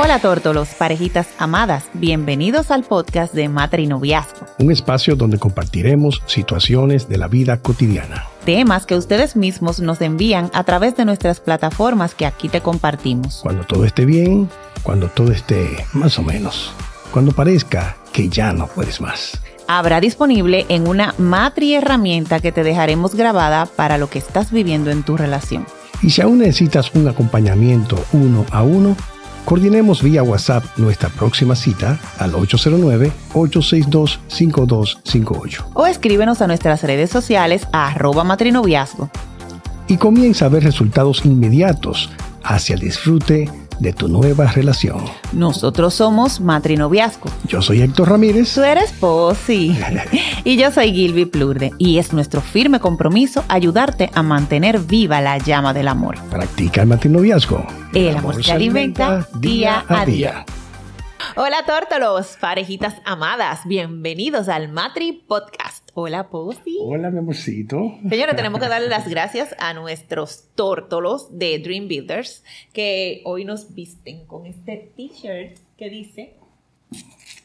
Hola tórtolos, parejitas amadas, bienvenidos al podcast de Matrinoviazgo. Un espacio donde compartiremos situaciones de la vida cotidiana. Temas que ustedes mismos nos envían a través de nuestras plataformas que aquí te compartimos. Cuando todo esté bien, cuando todo esté más o menos, cuando parezca que ya no puedes más. Habrá disponible en una matri herramienta que te dejaremos grabada para lo que estás viviendo en tu relación. Y si aún necesitas un acompañamiento uno a uno, coordinemos vía WhatsApp nuestra próxima cita al 809-862-5258. O escríbenos a nuestras redes sociales a arroba matrinoviazgo. Y comienza a ver resultados inmediatos hacia el disfrute de tu nueva relación. Nosotros somos Matrinoviazgo. Yo soy Héctor Ramírez. Tú eres Posi. y yo soy Gilby Plurde. Y es nuestro firme compromiso ayudarte a mantener viva la llama del amor. Practica el matrinoviazgo. El, amor, se alimenta día a día. Hola tórtolos, parejitas amadas, bienvenidos al Matri Podcast. Hola Posi. Hola mi amorcito. Señores, tenemos que darle las gracias a nuestros tórtolos de Dream Builders que hoy nos visten con este t-shirt que dice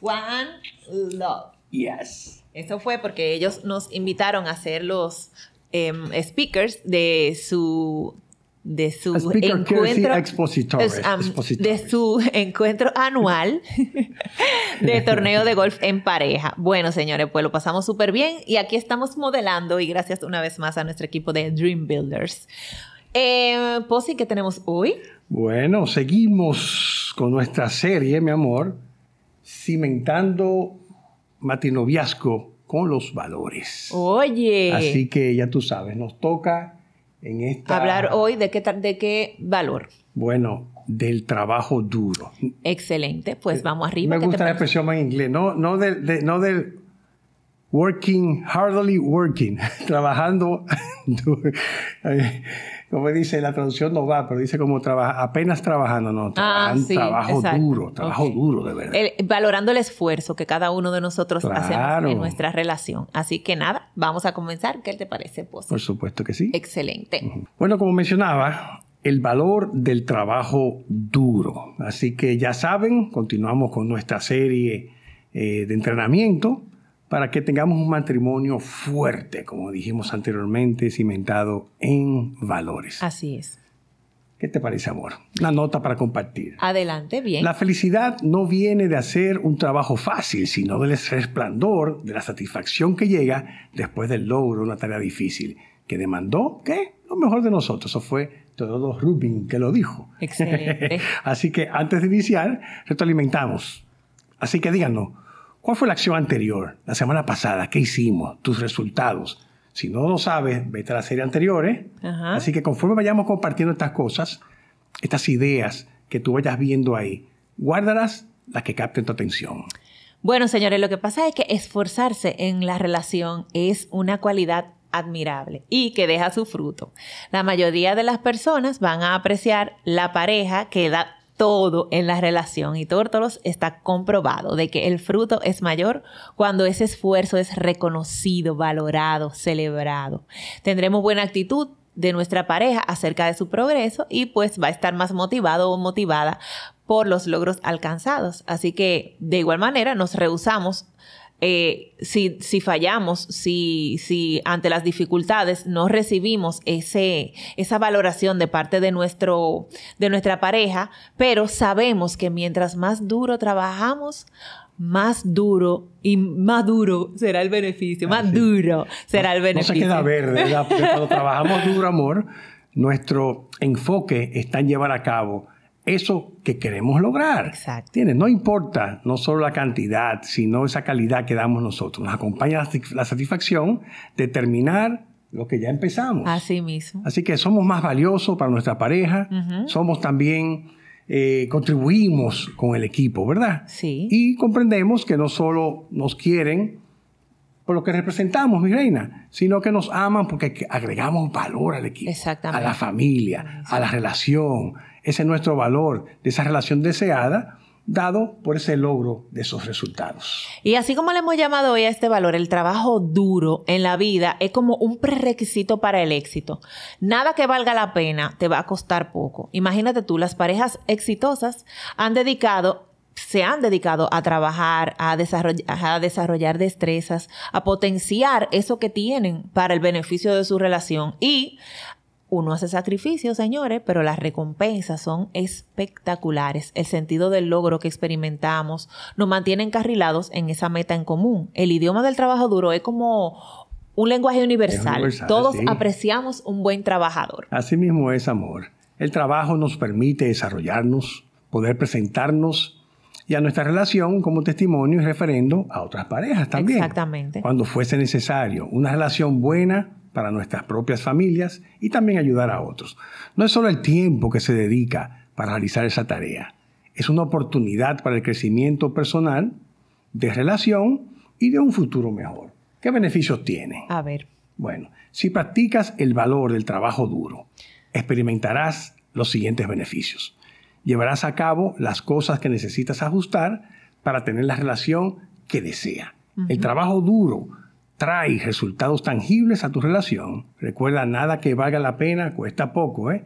One Love. Yes. Eso fue porque ellos nos invitaron a ser los em, speakers de su de su encuentro de su encuentro anual de torneo de golf en pareja. Bueno, señores, pues lo pasamos súper bien y aquí estamos modelando y gracias una vez más a nuestro equipo de Dream Builders. Eh, Posi, ¿qué tenemos hoy? Bueno, seguimos con nuestra serie, mi amor, cimentando matinoviazgo con los valores. Oye. Así que ya tú sabes, nos toca Hablar hoy de qué, de qué valor. Bueno, del trabajo duro. Excelente, pues vamos arriba. Me gusta la expresión en inglés, no, no, del, no del working, hardly working, trabajando como dice, la traducción no va, pero dice como trabaja, apenas trabajando, no, ah, trabajo duro, trabajo duro de verdad. valorando el esfuerzo que cada uno de nosotros hace en nuestra relación. Así que nada, vamos a comenzar. ¿Qué te parece, Pozo? Por supuesto que sí. Excelente. Bueno, como mencionaba, el valor del trabajo duro. Así que ya saben, continuamos con nuestra serie eh, de entrenamiento para que tengamos un matrimonio fuerte, como dijimos anteriormente, cimentado en valores. Así es. ¿Qué te parece, amor? Una nota para compartir. Adelante, bien. La felicidad no viene de hacer un trabajo fácil, sino del resplandor, de la satisfacción que llega después del logro de una tarea difícil, que demandó, ¿qué? Lo mejor de nosotros. Eso fue todo Rubin que lo dijo. Excelente. Así que antes de iniciar, retroalimentamos. Así que díganos, ¿Cuál fue la acción anterior, la semana pasada? ¿Qué hicimos? Tus resultados. Si no lo sabes, vete a la serie anterior. ¿eh? Así que conforme vayamos compartiendo estas cosas, estas ideas que tú vayas viendo ahí, guárdalas las que capten tu atención. Bueno, señores, lo que pasa es que esforzarse en la relación es una cualidad admirable y que deja su fruto. La mayoría de las personas van a apreciar la pareja que da todo en la relación y Tórtolos está comprobado de que el fruto es mayor cuando ese esfuerzo es reconocido, valorado, celebrado. Tendremos buena actitud de nuestra pareja acerca de su progreso y pues va a estar más motivado o motivada por los logros alcanzados. Así que de igual manera nos rehusamos eh, si, si, fallamos, si, si ante las dificultades no recibimos ese, esa valoración de parte de, nuestro, de nuestra pareja, pero sabemos que mientras más duro trabajamos, más duro y más duro será el beneficio, más duro será el beneficio. No se queda verde, cuando trabajamos duro, amor, nuestro enfoque está en llevar a cabo eso que queremos lograr. Exacto. No importa no solo la cantidad, sino esa calidad que damos nosotros. Nos acompaña la satisfacción de terminar lo que ya empezamos. Así mismo. Así que somos más valiosos para nuestra pareja, somos también, eh, contribuimos con el equipo, ¿verdad? Sí. Y comprendemos que no solo nos quieren por lo que representamos, mi reina, sino que nos aman porque agregamos valor al equipo, a la familia, a la relación, ese es nuestro valor de esa relación deseada dado por ese logro de esos resultados. Y así como le hemos llamado hoy a este valor, el trabajo duro en la vida es como un prerequisito para el éxito. Nada que valga la pena te va a costar poco. Imagínate tú, las parejas exitosas han dedicado se han dedicado a trabajar, a desarrollar, a desarrollar destrezas, a potenciar eso que tienen para el beneficio de su relación y uno hace sacrificios, señores, pero las recompensas son espectaculares. El sentido del logro que experimentamos nos mantiene encarrilados en esa meta en común. El idioma del trabajo duro es como un lenguaje universal. Todos apreciamos un buen trabajador. Así mismo es amor. El trabajo nos permite desarrollarnos, poder presentarnos y a nuestra relación como testimonio y referendo a otras parejas también. Exactamente. Cuando fuese necesario. Una relación buena para nuestras propias familias y también ayudar a otros. No es solo el tiempo que se dedica para realizar esa tarea, es una oportunidad para el crecimiento personal, de relación y de un futuro mejor. ¿Qué beneficios tiene? A ver. Bueno, si practicas el valor del trabajo duro, experimentarás los siguientes beneficios. Llevarás a cabo las cosas que necesitas ajustar para tener la relación que desea. El trabajo duro trae resultados tangibles a tu relación, recuerda, nada que valga la pena cuesta poco, ¿eh?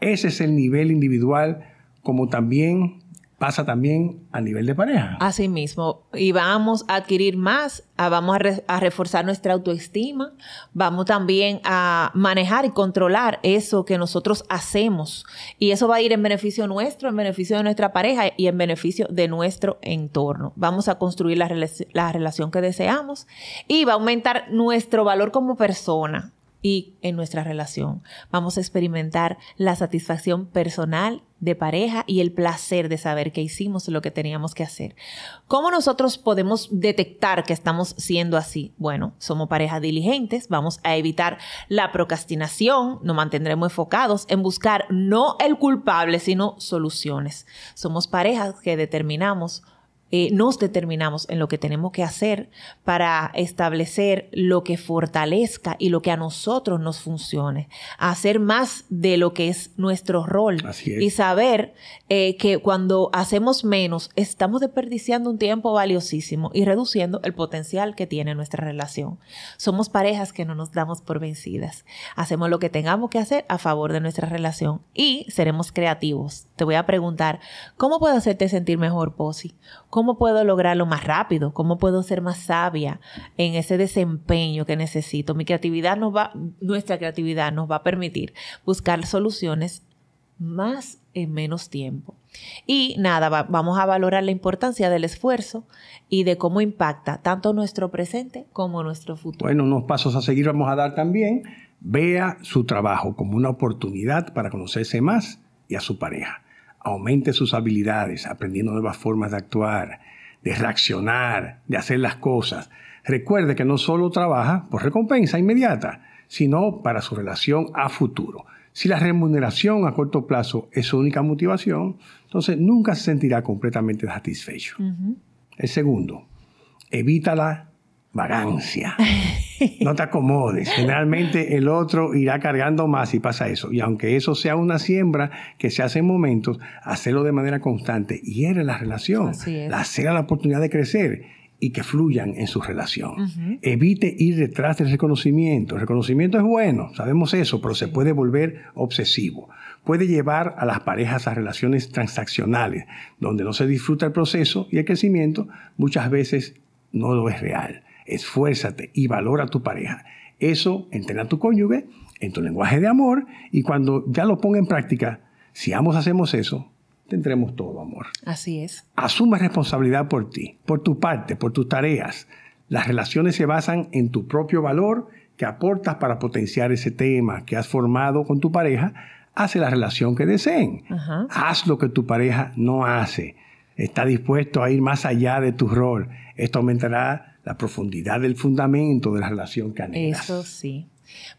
Ese es el nivel individual como también pasa también a nivel de pareja. Así mismo. Y vamos a adquirir más, vamos a, reforzar nuestra autoestima, vamos también a manejar y controlar eso que nosotros hacemos. Y eso va a ir en beneficio nuestro, en beneficio de nuestra pareja y en beneficio de nuestro entorno. Vamos a construir la, la relación que deseamos y va a aumentar nuestro valor como persona y en nuestra relación. Vamos a experimentar la satisfacción personal de pareja y el placer de saber que hicimos lo que teníamos que hacer. ¿Cómo nosotros podemos detectar que estamos siendo así? Bueno, somos parejas diligentes, vamos a evitar la procrastinación, nos mantendremos enfocados en buscar no el culpable, sino soluciones. Somos parejas que determinamos eh, nos determinamos en lo que tenemos que hacer para establecer lo que fortalezca y lo que a nosotros nos funcione. Hacer más de lo que es nuestro rol. Y saber eh, que cuando hacemos menos, estamos desperdiciando un tiempo valiosísimo y reduciendo el potencial que tiene nuestra relación. Somos parejas que no nos damos por vencidas. Hacemos lo que tengamos que hacer a favor de nuestra relación y seremos creativos. Te voy a preguntar, ¿cómo puedo hacerte sentir mejor, Posi? ¿Cómo puedo lograrlo más rápido? ¿Cómo puedo ser más sabia en ese desempeño que necesito? Mi creatividad nos va, nuestra creatividad nos va a permitir buscar soluciones más en menos tiempo. Y nada, vamos a valorar la importancia del esfuerzo y de cómo impacta tanto nuestro presente como nuestro futuro. Bueno, unos pasos a seguir vamos a dar también. Vea su trabajo como una oportunidad para conocerse más y a su pareja aumente sus habilidades, aprendiendo nuevas formas de actuar, de reaccionar, de hacer las cosas. Recuerde que no solo trabaja por recompensa inmediata, sino para su relación a futuro. Si la remuneración a corto plazo es su única motivación, entonces nunca se sentirá completamente satisfecho. El segundo, evita la vagancia. No te acomodes. Generalmente el otro irá cargando más y pasa eso. Y aunque eso sea una siembra que se hace en momentos, hacerlo de manera constante hiere la relación. La la oportunidad de crecer y que fluyan en su relación. Evite ir detrás del reconocimiento. El reconocimiento es bueno, sabemos eso, pero se puede volver obsesivo. Puede llevar a las parejas a relaciones transaccionales, donde no se disfruta el proceso y el crecimiento muchas veces no lo es real esfuérzate y valora a tu pareja. Eso entrena a tu cónyuge en tu lenguaje de amor y cuando ya lo ponga en práctica, si ambos hacemos eso, tendremos todo amor. Así es. Asume responsabilidad por ti, por tu parte, por tus tareas. Las relaciones se basan en tu propio valor que aportas para potenciar ese tema que has formado con tu pareja. Hace la relación que deseen. Haz lo que tu pareja no hace. Está dispuesto a ir más allá de tu rol. Esto aumentará la profundidad del fundamento de la relación que Eso sí.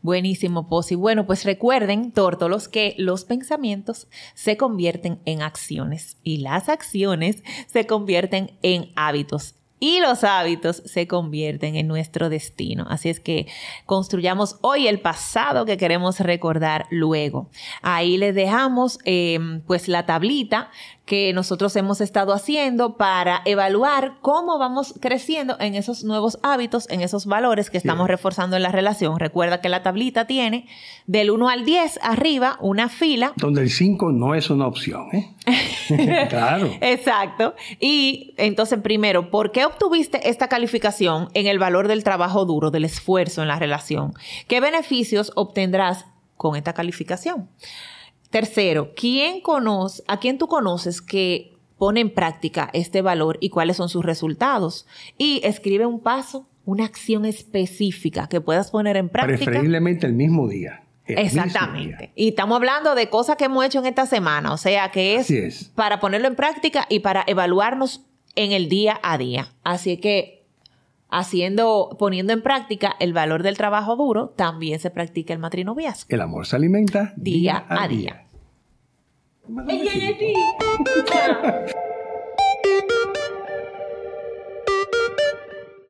Buenísimo, Posi. Bueno, pues recuerden, tórtolos, que los pensamientos se convierten en acciones y las acciones se convierten en hábitos y los hábitos se convierten en nuestro destino. Así es que construyamos hoy el pasado que queremos recordar luego. Ahí les dejamos em, pues la tablita que nosotros hemos estado haciendo para evaluar cómo vamos creciendo en esos nuevos hábitos, en esos valores que estamos reforzando en la relación. Recuerda que la tablita tiene del 1 al 10 arriba una fila. Donde el 5 no es una opción. ¿eh? claro. Exacto. Y entonces, primero, ¿por qué obtuviste esta calificación en el valor del trabajo duro, del esfuerzo en la relación? ¿Qué beneficios obtendrás con esta calificación? Tercero, ¿quién conoce, ¿a quién tú conoces que pone en práctica este valor y cuáles son sus resultados? Y escribe un paso, una acción específica que puedas poner en práctica. Preferiblemente el mismo día. Exactamente. Y estamos hablando de cosas que hemos hecho en esta semana, o sea que es, para ponerlo en práctica y para evaluarnos en el día a día. Así que haciendo, poniendo en práctica el valor del trabajo duro, también se practica el matrinoviazgo. El amor se alimenta día, a día. día.